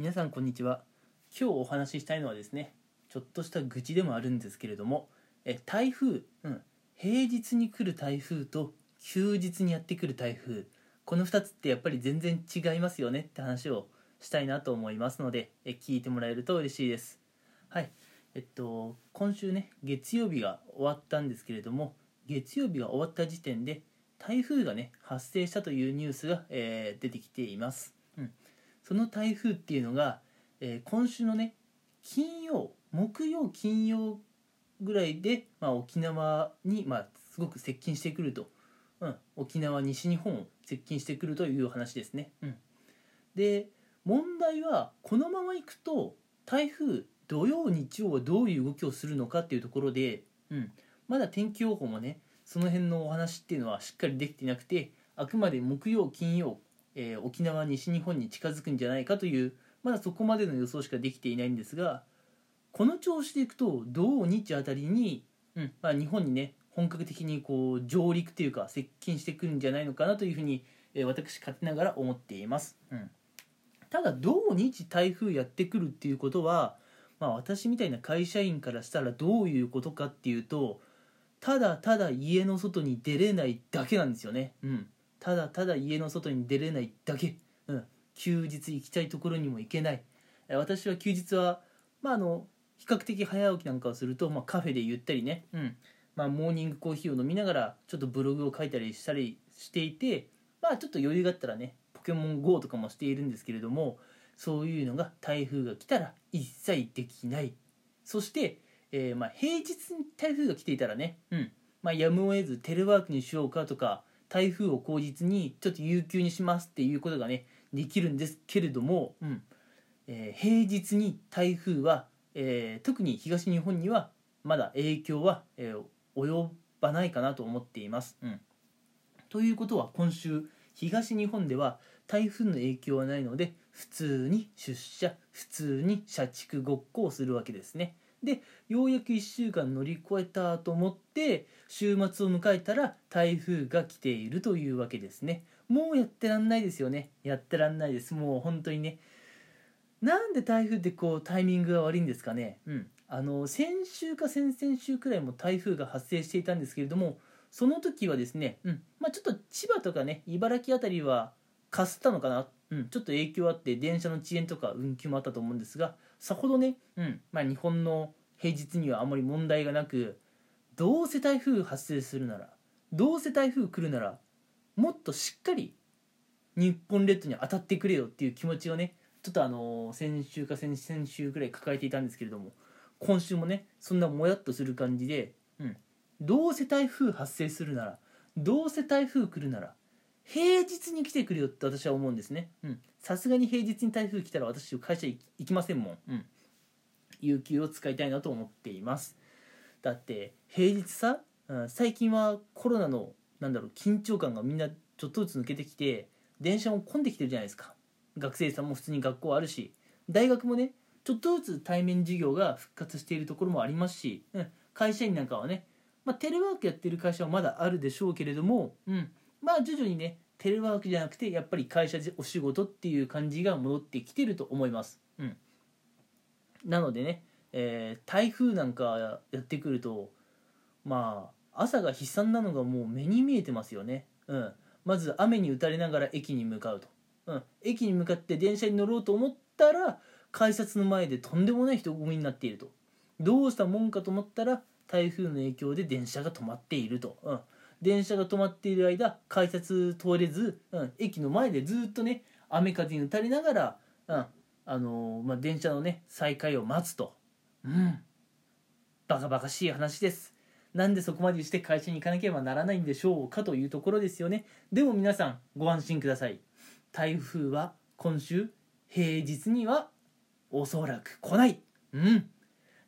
皆さんこんにちは。今日お話ししたいのはですねちょっとした愚痴でもあるんですけれどもえ台風、うん、平日に来る台風と休日にやってくる台風この2つってやっぱり全然違いますよねって話をしたいなと思いますのでえ聞いてもらえると嬉しいです。はい。えっと今週ね月曜日が終わったんですけれども月曜日が終わった時点で台風がね発生したというニュースが、えー、出てきています、その台風っていうのが、えー、今週のね金曜木曜金曜ぐらいで、まあ、沖縄に、まあ、すごく接近してくると、うん、沖縄西日本を接近してくるという話ですね、うん、で問題はこのままいくと台風土曜日曜はどういう動きをするのかっていうところで、うん、まだ天気予報もねその辺のお話っていうのはしっかりできてなくてあくまで木曜金曜、えー、沖縄西日本に近づくんじゃないかというまだそこまでの予想しかできていないんですがこの調子でいくと土日あたりに、うん。まあ、日本にね本格的にこう上陸というか接近してくるんじゃないのかなというふうに、えー、私勝手ながら思っています、うん、ただ土日台風やってくるっていうことは、まあ、私みたいな会社員からしたらどういうことかっていうとただただ家の外に出れないだけなんですよね。うんただただ家の外に出れないだけ。うん。休日行きたいところにも行けない。私は休日はまああの比較的早起きなんかをすると、まあ、カフェでゆったりね、うん。まあ、モーニングコーヒーを飲みながらちょっとブログを書いたりしたりしていてまあちょっと余裕があったらねポケモン GO とかもしているんですけれどもそういうのが台風が来たら一切できない。そしてえー、まあ、平日に台風が来ていたらね、うん。まあ、やむを得ずテレワークにしようかとか台風を口実にちょっと有給にしますっていうことがねできるんですけれども、うんえー、平日に台風は、えー、特に東日本にはまだ影響は、えー、及ばないかなと思っています。うん、ということは今週東日本では台風の影響はないので普通に出社普通に社畜ごっこをするわけですね。でようやく1週間乗り越えたと思って週末を迎えたら台風が来ているというわけですね。もうやってらんないですよね。やってらんないです。もう本当にね。なんで台風ってこうタイミングが悪いんですかね。うん。あの先週か先々週くらいも台風が発生していたんですけれどもその時はですね、うん。まあ、ちょっと千葉とかね茨城辺りはかすったのかな、うん、ちょっと影響あって電車の遅延とか運休もあったと思うんですがさほどね、うん。まあ、日本の平日にはあまり問題がなくどうせ台風発生するならどうせ台風来るならもっとしっかり日本列島に当たってくれよっていう気持ちをねちょっとあの先週か先々週ぐらい抱えていたんですけれども今週もねそんなもやっとする感じで、うん、どうせ台風発生するならどうせ台風来るなら平日に来てくれよって私は思うんですね。さすがに平日に台風来たら私会社行きませんもん、うん、有給を使いたいなと思っています。だって平日さ、うん、最近はコロナのなんだろう緊張感がみんなちょっとずつ抜けてきて電車も混んできてるじゃないですか。学生さんも普通に学校あるし。大学もねちょっとずつ対面授業が復活しているところもありますし、うん、会社員なんかはね、まあ、テレワークやってる会社はまだあるでしょうけれども、うん、まあ徐々にねテレワークじゃなくてやっぱり会社でお仕事っていう感じが戻ってきてると思います。うん。なのでね、えー、台風なんかやってくるとまあ朝が悲惨なのがもう目に見えてますよね、うん、まず雨に打たれながら駅に向かうと、うん、駅に向かって電車に乗ろうと思ったら改札の前でとんでもない人混みになっていると。どうしたもんかと思ったら台風の影響で電車が止まっていると、うん、電車が止まっている間改札通れず、うん、駅の前でずっとね雨風に打たれながら、うんあのー、まあ、電車のね再開を待つと。うん。バカバカしい話です。なんでそこまでして会社に行かなければならないんでしょうかというところですよね。でも皆さんご安心ください。台風は今週平日にはおそらく来ない。うん。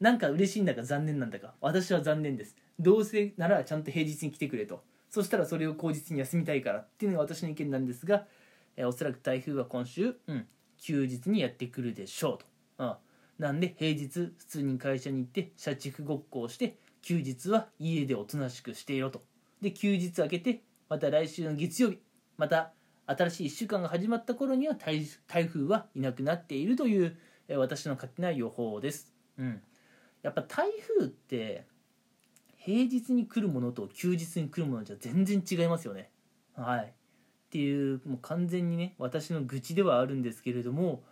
なんか嬉しいんだか残念なんだか。私は残念です。どうせならちゃんと平日に来てくれと。そしたらそれを口実に休みたいからっていうのが私の意見なんですが、えおそらく台風は今週、うん、休日にやってくるでしょうと、うん、なんで平日普通に会社に行って社畜ごっこをして休日は家でおとなしくしていろと。で休日明けてまた来週の月曜日また新しい1週間が始まった頃には台台風はいなくなっているという、え私の勝手な予報です。うん、やっぱ台風って平日に来るものと休日に来るものじゃ全然違いますよね。はい、っていうもう完全にね私の愚痴ではあるんですけれども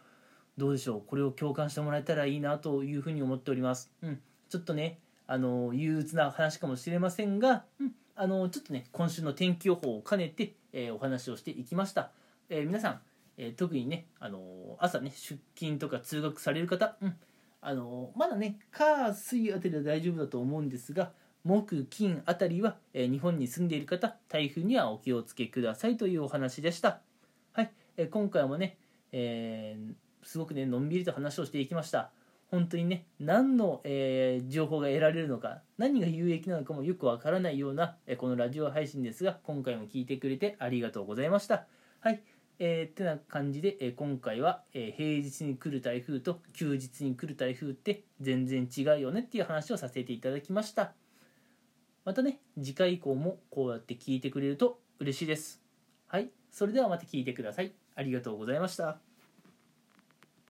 どうでしょう？これを共感してもらえたらいいなというふうに思っております。うん、ちょっとねあの憂鬱な話かもしれませんが、うん、あのちょっとね今週の天気予報を兼ねて、えーお話をしていきました。えー皆さん、えー特にねあの朝ね出勤とか通学される方、うん、あのまだね火水あたりは大丈夫だと思うんですが木金あたりは、えー日本に住んでいる方台風にはお気をつけくださいというお話でした。はい、えー今回もね、えーすごくねのんびりと話をしていきました。本当にね何の、えー情報が得られるのか何が有益なのかもよくわからないような、えこのラジオ配信ですが今回も聞いてくれてありがとうございました。はい。えー、ってな感じで、えー今回は、えー平日に来る台風と休日に来る台風って全然違うよねっていう話をさせていただきました。またね次回以降もこうやって聞いてくれると嬉しいです。はいそれではまた聞いてください。ありがとうございました。